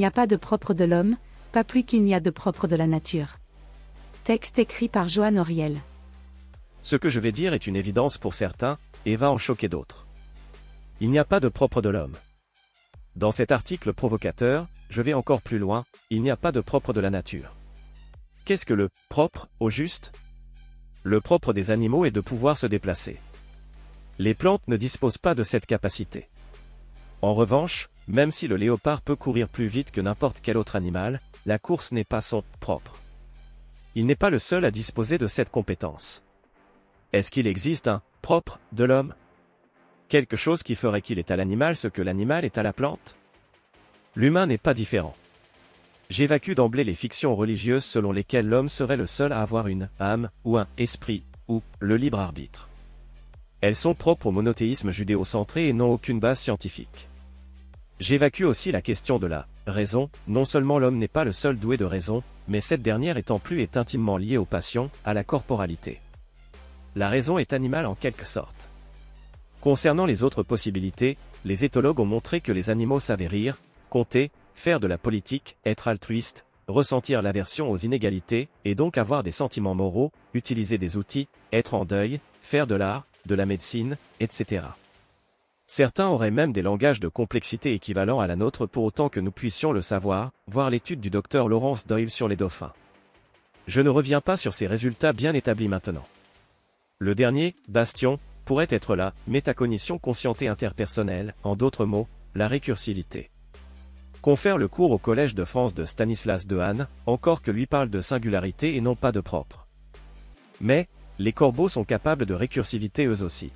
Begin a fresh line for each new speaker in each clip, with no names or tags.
N'y a pas de propre de l'homme, pas plus qu'il n'y a de propre de la nature. Texte écrit par Joanne Auriel.
Ce que je vais dire est une évidence pour certains, et va en choquer d'autres. Il n'y a pas de propre de l'homme. Dans cet article provocateur, je vais encore plus loin, il n'y a pas de propre de la nature. Qu'est-ce que le propre, au juste? Le propre des animaux est de pouvoir se déplacer. Les plantes ne disposent pas de cette capacité. En revanche, même si le léopard peut courir plus vite que n'importe quel autre animal, la course n'est pas son propre. Il n'est pas le seul à disposer de cette compétence. Est-ce qu'il existe un propre de l'homme? Quelque chose qui ferait qu'il est à l'animal ce que l'animal est à la plante? L'humain n'est pas différent. J'évacue d'emblée les fictions religieuses selon lesquelles l'homme serait le seul à avoir une âme, ou un esprit, ou le libre arbitre. Elles sont propres au monothéisme judéo-centré et n'ont aucune base scientifique. J'évacue aussi la question de la raison, non seulement l'homme n'est pas le seul doué de raison, mais cette dernière étant plus est intimement liée aux passions, à la corporalité. La raison est animale en quelque sorte. Concernant les autres possibilités, les éthologues ont montré que les animaux savaient rire, compter, faire de la politique, être altruiste, ressentir l'aversion aux inégalités, et donc avoir des sentiments moraux, utiliser des outils, être en deuil, faire de l'art, de la médecine, etc. Certains auraient même des langages de complexité équivalents à la nôtre pour autant que nous puissions le savoir, voir l'étude du docteur Laurence Doyle sur les dauphins. Je ne reviens pas sur ces résultats bien établis maintenant. Le dernier, Bastion, pourrait être la métacognition consciente et interpersonnelle, en d'autres mots, la récursivité. Confère le cours au Collège de France de Stanislas Dehaene, encore que lui parle de singularité et non pas de propre. Mais, les corbeaux sont capables de récursivité eux aussi.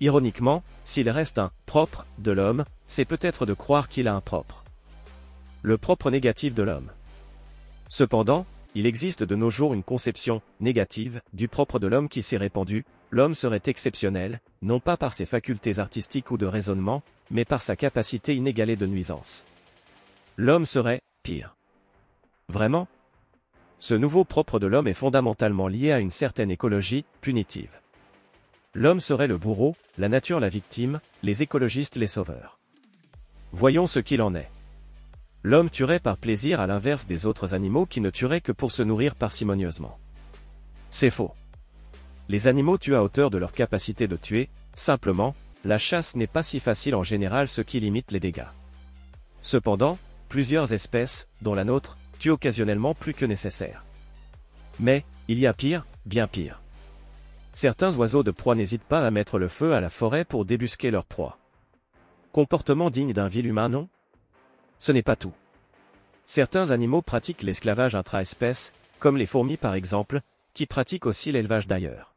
Ironiquement, s'il reste un propre de l'homme, c'est peut-être de croire qu'il a un propre. Le propre négatif de l'homme. Cependant, il existe de nos jours une conception négative du propre de l'homme qui s'est répandue, l'homme serait exceptionnel, non pas par ses facultés artistiques ou de raisonnement, mais par sa capacité inégalée de nuisance. L'homme serait pire. Vraiment? Ce nouveau propre de l'homme est fondamentalement lié à une certaine écologie punitive. L'homme serait le bourreau, la nature la victime, les écologistes les sauveurs. Voyons ce qu'il en est. L'homme tuerait par plaisir à l'inverse des autres animaux qui ne tueraient que pour se nourrir parcimonieusement. C'est faux. Les animaux tuent à hauteur de leur capacité de tuer, simplement, la chasse n'est pas si facile en général ce qui limite les dégâts. Cependant, plusieurs espèces, dont la nôtre, tuent occasionnellement plus que nécessaire. Mais, il y a pire, bien pire. Certains oiseaux de proie n'hésitent pas à mettre le feu à la forêt pour débusquer leur proie. Comportement digne d'un vil humain, non? Ce n'est pas tout. Certains animaux pratiquent l'esclavage intra-espèce, comme les fourmis par exemple, qui pratiquent aussi l'élevage d'ailleurs.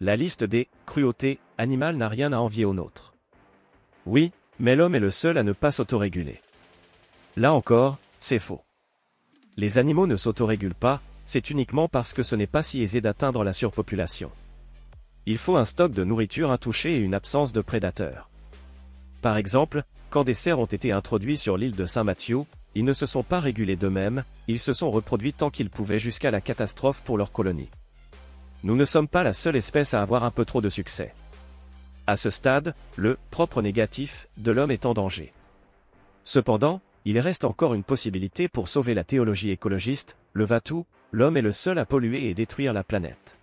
La liste des cruautés animales n'a rien à envier aux nôtres. Oui, mais l'homme est le seul à ne pas s'autoréguler. Là encore, c'est faux. Les animaux ne s'autorégulent pas, c'est uniquement parce que ce n'est pas si aisé d'atteindre la surpopulation. Il faut un stock de nourriture intouché et une absence de prédateurs. Par exemple, quand des cerfs ont été introduits sur l'île de Saint-Mathieu, ils ne se sont pas régulés d'eux-mêmes, ils se sont reproduits tant qu'ils pouvaient jusqu'à la catastrophe pour leur colonie. Nous ne sommes pas la seule espèce à avoir un peu trop de succès. À ce stade, le propre négatif de l'homme est en danger. Cependant, il reste encore une possibilité pour sauver la théologie écologiste, le va-tout, l'homme est le seul à polluer et détruire la planète.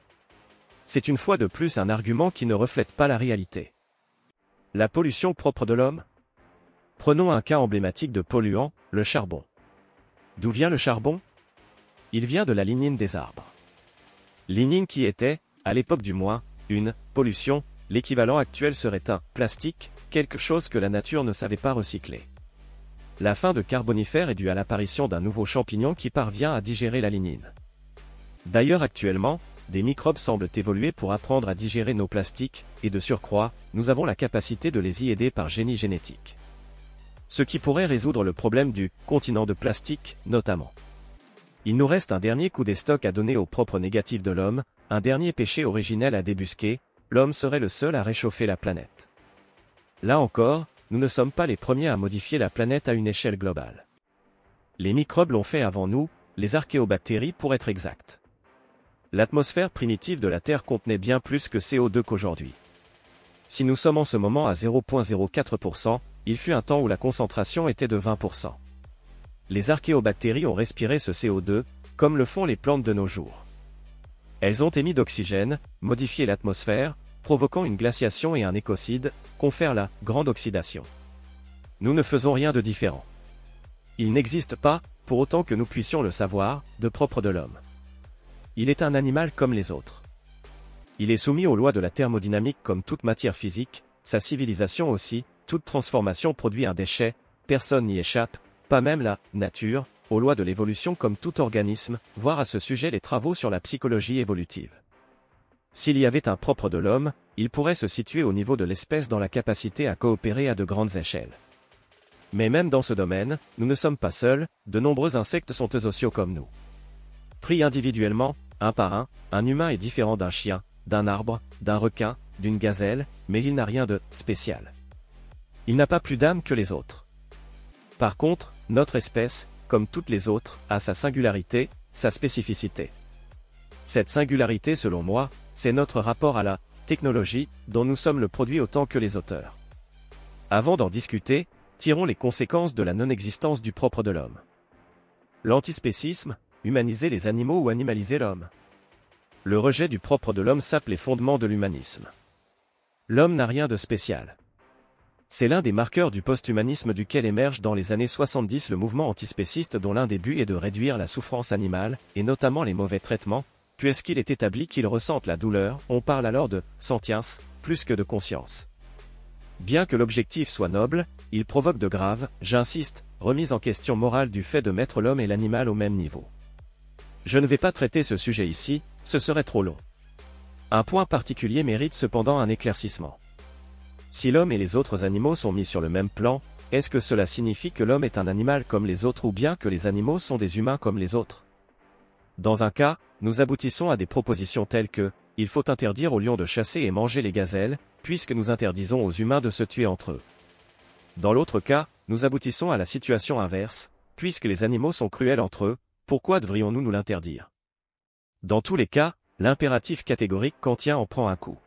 C'est une fois de plus un argument qui ne reflète pas la réalité. La pollution propre de l'homme? Prenons un cas emblématique de polluant, le charbon. D'où vient le charbon? Il vient de la lignine des arbres. Lignine qui était, à l'époque du moins, une pollution, l'équivalent actuel serait un plastique, quelque chose que la nature ne savait pas recycler. La fin de Carbonifère est due à l'apparition d'un nouveau champignon qui parvient à digérer la lignine. D'ailleurs actuellement, des microbes semblent évoluer pour apprendre à digérer nos plastiques, et de surcroît, nous avons la capacité de les y aider par génie génétique. Ce qui pourrait résoudre le problème du continent de plastique, notamment. Il nous reste un dernier coup des stocks à donner au propre négatif de l'homme, un dernier péché originel à débusquer, l'homme serait le seul à réchauffer la planète. Là encore, nous ne sommes pas les premiers à modifier la planète à une échelle globale. Les microbes l'ont fait avant nous, les archéobactéries pour être exact. L'atmosphère primitive de la Terre contenait bien plus que CO2 qu'aujourd'hui. Si nous sommes en ce moment à 0,04%, il fut un temps où la concentration était de 20%. les archéobactéries ont respiré ce CO2, comme le font les plantes de nos jours. Elles ont émis d'oxygène, modifié l'atmosphère, provoquant une glaciation et un écocide, confère la grande oxydation. Nous ne faisons rien de différent. Il n'existe pas, pour autant que nous puissions le savoir, de propre de l'homme. Il est un animal comme les autres. Il est soumis aux lois de la thermodynamique comme toute matière physique, sa civilisation aussi, toute transformation produit un déchet, personne n'y échappe, pas même la nature, aux lois de l'évolution comme tout organisme, voir à ce sujet les travaux sur la psychologie évolutive. S'il y avait un propre de l'homme, il pourrait se situer au niveau de l'espèce dans la capacité à coopérer à de grandes échelles. Mais même dans ce domaine, nous ne sommes pas seuls, de nombreux insectes sont eux sociaux comme nous. Pris individuellement, un par un, un humain est différent d'un chien, d'un arbre, d'un requin, d'une gazelle, mais il n'a rien de spécial. Il n'a pas plus d'âme que les autres. Par contre, notre espèce, comme toutes les autres, a sa singularité, sa spécificité. Cette singularité, selon moi, c'est notre rapport à la technologie, dont nous sommes le produit autant que les auteurs. Avant d'en discuter, tirons les conséquences de la non-existence du propre de l'homme. L'antispécisme, humaniser les animaux ou animaliser l'homme. Le rejet du propre de l'homme sape les fondements de l'humanisme. L'homme n'a rien de spécial. C'est l'un des marqueurs du post-humanisme duquel émerge dans les années 70 le mouvement antispéciste dont l'un des buts est de réduire la souffrance animale, et notamment les mauvais traitements, puisqu'il est établi qu'ils ressentent la douleur, on parle alors de sentience, plus que de conscience. Bien que l'objectif soit noble, il provoque de graves, j'insiste, remises en question morale du fait de mettre l'homme et l'animal au même niveau. Je ne vais pas traiter ce sujet ici, ce serait trop long. Un point particulier mérite cependant un éclaircissement. Si l'homme et les autres animaux sont mis sur le même plan, est-ce que cela signifie que l'homme est un animal comme les autres ou bien que les animaux sont des humains comme les autres? Dans un cas, nous aboutissons à des propositions telles que, il faut interdire aux lions de chasser et manger les gazelles, puisque nous interdisons aux humains de se tuer entre eux. Dans l'autre cas, nous aboutissons à la situation inverse, puisque les animaux sont cruels entre eux, pourquoi devrions-nous nous l'interdire? Dans tous les cas, l'impératif catégorique contient en prend un coup.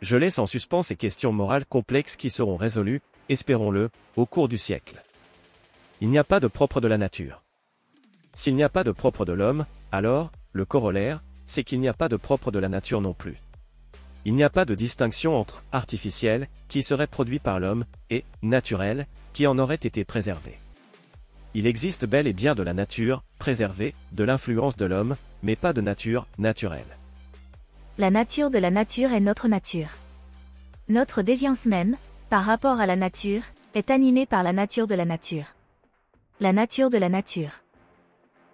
Je laisse en suspens ces questions morales complexes qui seront résolues, espérons-le, au cours du siècle. Il n'y a pas de propre de la nature. S'il n'y a pas de propre de l'homme, alors, le corollaire, c'est qu'il n'y a pas de propre de la nature non plus. Il n'y a pas de distinction entre artificiel, qui serait produit par l'homme, et naturel, qui en aurait été préservé. Il existe bel et bien de la nature, préservée, de l'influence de l'homme, mais pas de nature, naturelle.
La nature de la nature est notre nature. Notre déviance même, par rapport à la nature, est animée par la nature de la nature. La nature de la nature.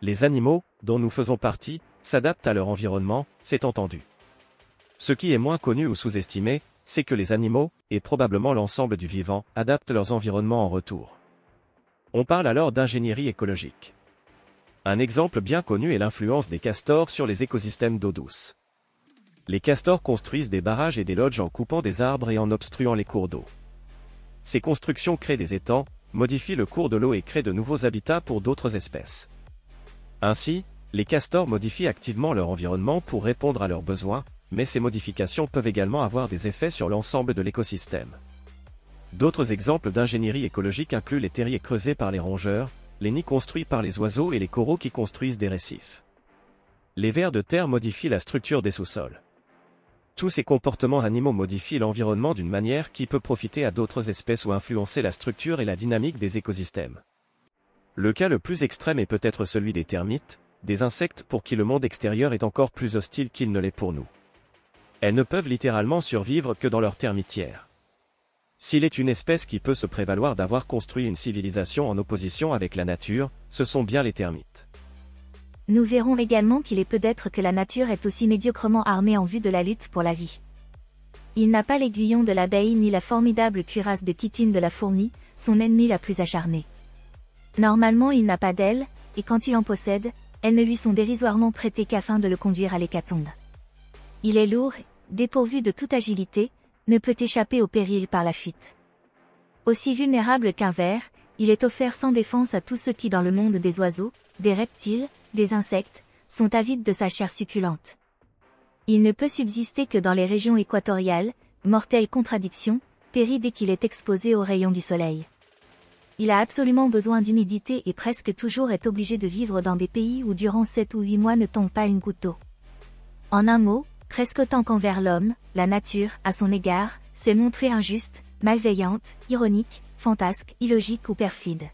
Les animaux, dont nous faisons partie, s'adaptent à leur environnement, c'est entendu. Ce qui est moins connu ou sous-estimé, c'est que les animaux, et probablement l'ensemble du vivant, adaptent leurs environnements en retour. On parle alors d'ingénierie écologique. Un exemple bien connu est l'influence des castors sur les écosystèmes d'eau douce. Les castors construisent des barrages et des lodges en coupant des arbres et en obstruant les cours d'eau. Ces constructions créent des étangs, modifient le cours de l'eau et créent de nouveaux habitats pour d'autres espèces. Ainsi, les castors modifient activement leur environnement pour répondre à leurs besoins, mais ces modifications peuvent également avoir des effets sur l'ensemble de l'écosystème. D'autres exemples d'ingénierie écologique incluent les terriers creusés par les rongeurs, les nids construits par les oiseaux et les coraux qui construisent des récifs. Les vers de terre modifient la structure des sous-sols. Tous ces comportements animaux modifient l'environnement d'une manière qui peut profiter à d'autres espèces ou influencer la structure et la dynamique des écosystèmes. Le cas le plus extrême est peut-être celui des termites, des insectes pour qui le monde extérieur est encore plus hostile qu'il ne l'est pour nous. Elles ne peuvent littéralement survivre que dans leur termitière. S'il est une espèce qui peut se prévaloir d'avoir construit une civilisation en opposition avec la nature, ce sont bien les termites.
Nous verrons également qu'il est peut-être que la nature est aussi médiocrement armée en vue de la lutte pour la vie. Il n'a pas l'aiguillon de l'abeille ni la formidable cuirasse de chitine de la fourmi, son ennemi la plus acharnée. Normalement il n'a pas d'ailes, et quand il en possède, elles ne lui sont dérisoirement prêtées qu'afin de le conduire à l'hécatombe. Il est lourd, dépourvu de toute agilité, ne peut échapper au péril par la fuite. Aussi vulnérable qu'un ver, il est offert sans défense à tous ceux qui dans le monde des oiseaux, des reptiles, des insectes, sont avides de sa chair succulente. Il ne peut subsister que dans les régions équatoriales, mortelle contradiction, périt dès qu'il est exposé aux rayons du soleil. Il a absolument besoin d'humidité et presque toujours est obligé de vivre dans des pays où durant 7 ou 8 mois ne tombe pas une goutte d'eau. En un mot, presque autant qu'envers l'homme, la nature, à son égard, s'est montrée injuste, malveillante, ironique, fantasque, illogique ou perfide.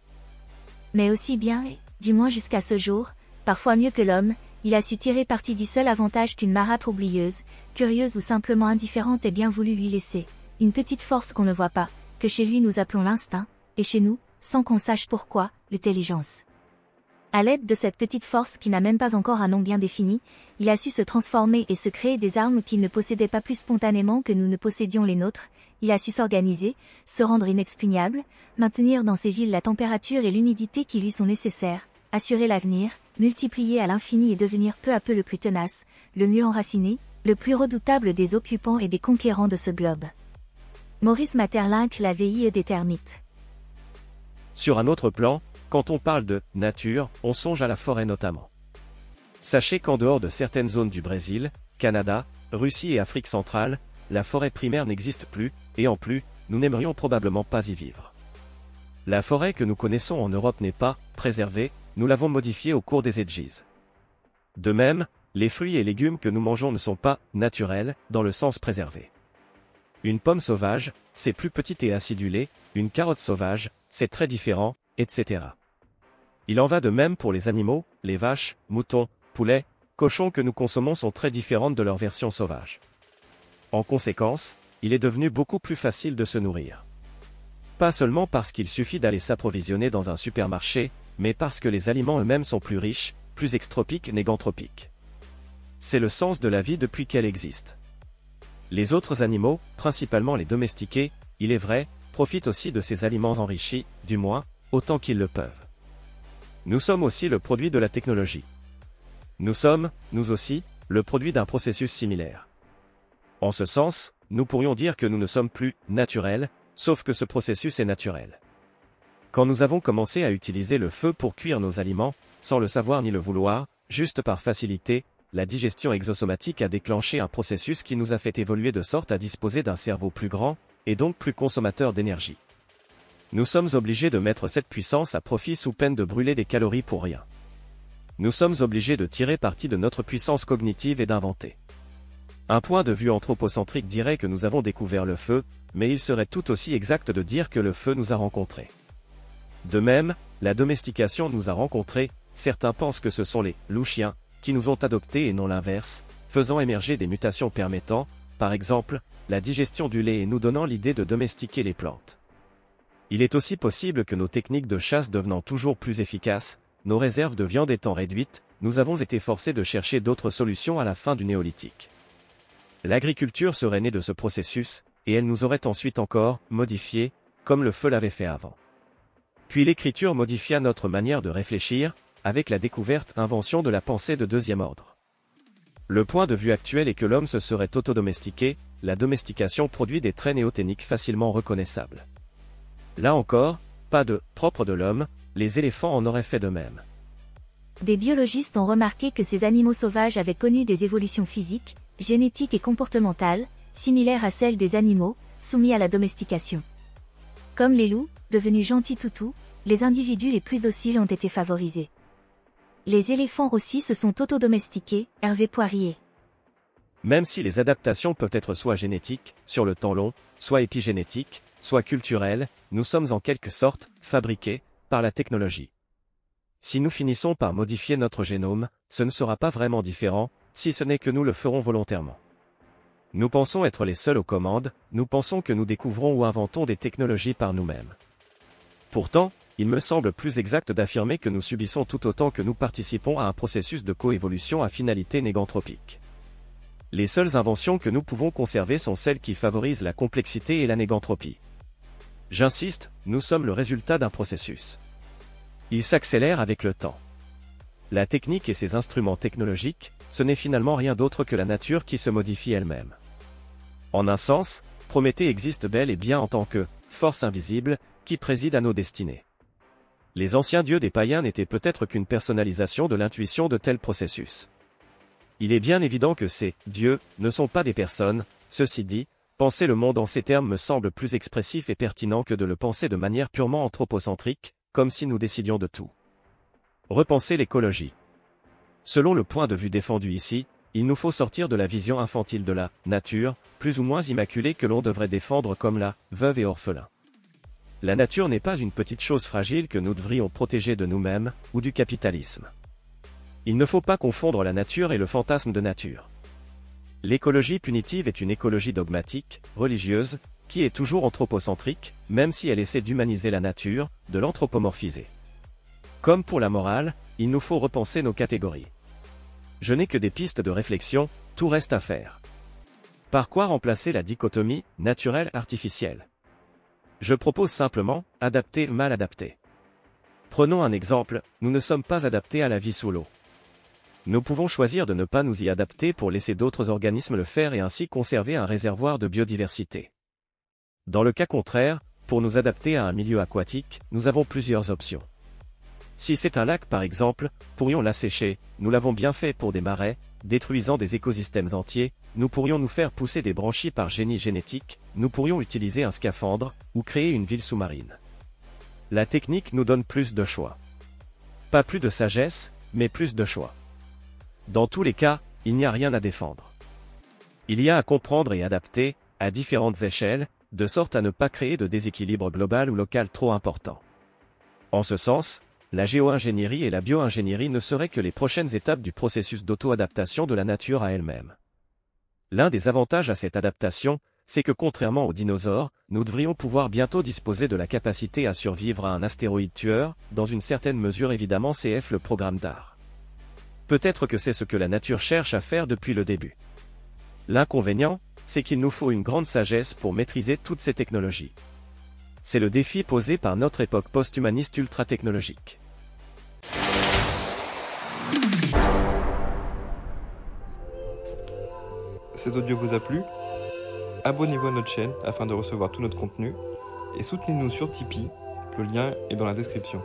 Mais aussi bien, et, du moins jusqu'à ce jour, parfois mieux que l'homme, il a su tirer parti du seul avantage qu'une marâtre oublieuse, curieuse ou simplement indifférente ait bien voulu lui laisser, une petite force qu'on ne voit pas, que chez lui nous appelons l'instinct, et chez nous, sans qu'on sache pourquoi, l'intelligence. À l'aide de cette petite force qui n'a même pas encore un nom bien défini, il a su se transformer et se créer des armes qu'il ne possédait pas plus spontanément que nous ne possédions les nôtres, il a su s'organiser, se rendre inexpugnable, maintenir dans ses villes la température et l'humidité qui lui sont nécessaires, assurer l'avenir, multiplier à l'infini et devenir peu à peu le plus tenace, le mieux enraciné, le plus redoutable des occupants et des conquérants de ce globe. Maurice Maeterlinck la VIE des termites.
Sur un autre plan, quand on parle de nature, on songe à la forêt notamment. Sachez qu'en dehors de certaines zones du Brésil, Canada, Russie et Afrique centrale, la forêt primaire n'existe plus, et en plus, nous n'aimerions probablement pas y vivre. La forêt que nous connaissons en Europe n'est pas préservée, nous l'avons modifiée au cours des ages. De même, les fruits et légumes que nous mangeons ne sont pas naturels, dans le sens préservé. Une pomme sauvage, c'est plus petite et acidulée, une carotte sauvage, c'est très différent, etc. Il en va de même pour les animaux, les vaches, moutons, poulets, cochons que nous consommons sont très différentes de leur version sauvage. En conséquence, il est devenu beaucoup plus facile de se nourrir. Pas seulement parce qu'il suffit d'aller s'approvisionner dans un supermarché, mais parce que les aliments eux-mêmes sont plus riches, plus extropiques négantropiques. C'est le sens de la vie depuis qu'elle existe. Les autres animaux, principalement les domestiqués, il est vrai, profitent aussi de ces aliments enrichis, du moins, autant qu'ils le peuvent. Nous sommes aussi le produit de la technologie. Nous sommes, nous aussi, le produit d'un processus similaire. En ce sens, nous pourrions dire que nous ne sommes plus naturels, sauf que ce processus est naturel. Quand nous avons commencé à utiliser le feu pour cuire nos aliments, sans le savoir ni le vouloir, juste par facilité, la digestion exosomatique a déclenché un processus qui nous a fait évoluer de sorte à disposer d'un cerveau plus grand, et donc plus consommateur d'énergie. Nous sommes obligés de mettre cette puissance à profit sous peine de brûler des calories pour rien. Nous sommes obligés de tirer parti de notre puissance cognitive et d'inventer. Un point de vue anthropocentrique dirait que nous avons découvert le feu, mais il serait tout aussi exact de dire que le feu nous a rencontrés. De même, la domestication nous a rencontrés, certains pensent que ce sont les loups chiens qui nous ont adoptés et non l'inverse, faisant émerger des mutations permettant, par exemple, la digestion du lait et nous donnant l'idée de domestiquer les plantes. Il est aussi possible que nos techniques de chasse devenant toujours plus efficaces, nos réserves de viande étant réduites, nous avons été forcés de chercher d'autres solutions à la fin du néolithique. L'agriculture serait née de ce processus, et elle nous aurait ensuite encore modifié, comme le feu l'avait fait avant. Puis l'écriture modifia notre manière de réfléchir, avec la découverte invention de la pensée de deuxième ordre. Le point de vue actuel est que l'homme se serait autodomestiqué, la domestication produit des traits néoténiques facilement reconnaissables. Là encore, pas de propre de l'homme, les éléphants en auraient fait de même.
Des biologistes ont remarqué que ces animaux sauvages avaient connu des évolutions physiques, génétiques et comportementales, similaires à celles des animaux, soumis à la domestication. Comme les loups, devenus gentils toutous, les individus les plus dociles ont été favorisés. Les éléphants aussi se sont autodomestiqués, Hervé Poirier.
Même si les adaptations peuvent être soit génétiques, sur le temps long, soit épigénétiques, soit culturelles, nous sommes en quelque sorte fabriqués par la technologie. Si nous finissons par modifier notre génome, ce ne sera pas vraiment différent, si ce n'est que nous le ferons volontairement. Nous pensons être les seuls aux commandes, nous pensons que nous découvrons ou inventons des technologies par nous-mêmes. Pourtant, il me semble plus exact d'affirmer que nous subissons tout autant que nous participons à un processus de coévolution à finalité négantropique. Les seules inventions que nous pouvons conserver sont celles qui favorisent la complexité et la négantropie. J'insiste, nous sommes le résultat d'un processus. Il s'accélère avec le temps. La technique et ses instruments technologiques, ce n'est finalement rien d'autre que la nature qui se modifie elle-même. En un sens, Prométhée existe bel et bien en tant que force invisible qui préside à nos destinées. Les anciens dieux des païens n'étaient peut-être qu'une personnalisation de l'intuition de tels processus. Il est bien évident que ces dieux ne sont pas des personnes, ceci dit, Penser le monde en ces termes me semble plus expressif et pertinent que de le penser de manière purement anthropocentrique, comme si nous décidions de tout. Repenser l'écologie. Selon le point de vue défendu ici, il nous faut sortir de la vision infantile de la nature, plus ou moins immaculée que l'on devrait défendre comme la veuve et orphelin. La nature n'est pas une petite chose fragile que nous devrions protéger de nous-mêmes, ou du capitalisme. Il ne faut pas confondre la nature et le fantasme de nature. L'écologie punitive est une écologie dogmatique, religieuse, qui est toujours anthropocentrique, même si elle essaie d'humaniser la nature, de l'anthropomorphiser. Comme pour la morale, il nous faut repenser nos catégories. Je n'ai que des pistes de réflexion, tout reste à faire. Par quoi remplacer la dichotomie naturelle-artificielle Je propose simplement, adapter mal adapté. Prenons un exemple, nous ne sommes pas adaptés à la vie sous l'eau. Nous pouvons choisir de ne pas nous y adapter pour laisser d'autres organismes le faire et ainsi conserver un réservoir de biodiversité. Dans le cas contraire, pour nous adapter à un milieu aquatique, nous avons plusieurs options. Si c'est un lac par exemple, pourrions l'assécher, nous l'avons bien fait pour des marais, détruisant des écosystèmes entiers, nous pourrions nous faire pousser des branchies par génie génétique, nous pourrions utiliser un scaphandre, ou créer une ville sous-marine. La technique nous donne plus de choix. Pas plus de sagesse, mais plus de choix. Dans tous les cas, il n'y a rien à défendre. Il y a à comprendre et adapter, à différentes échelles, de sorte à ne pas créer de déséquilibre global ou local trop important. En ce sens, la géo-ingénierie et la bio-ingénierie ne seraient que les prochaines étapes du processus d'auto-adaptation de la nature à elle-même. L'un des avantages à cette adaptation, c'est que contrairement aux dinosaures, nous devrions pouvoir bientôt disposer de la capacité à survivre à un astéroïde tueur, dans une certaine mesure évidemment CF le programme d'art. Peut-être que c'est ce que la nature cherche à faire depuis le début. L'inconvénient, c'est qu'il nous faut une grande sagesse pour maîtriser toutes ces technologies. C'est le défi posé par notre époque post-humaniste ultra-technologique.
Cet audio vous a plu? Abonnez-vous à notre chaîne afin de recevoir tout notre contenu et soutenez-nous sur Tipeee, le lien est dans la description.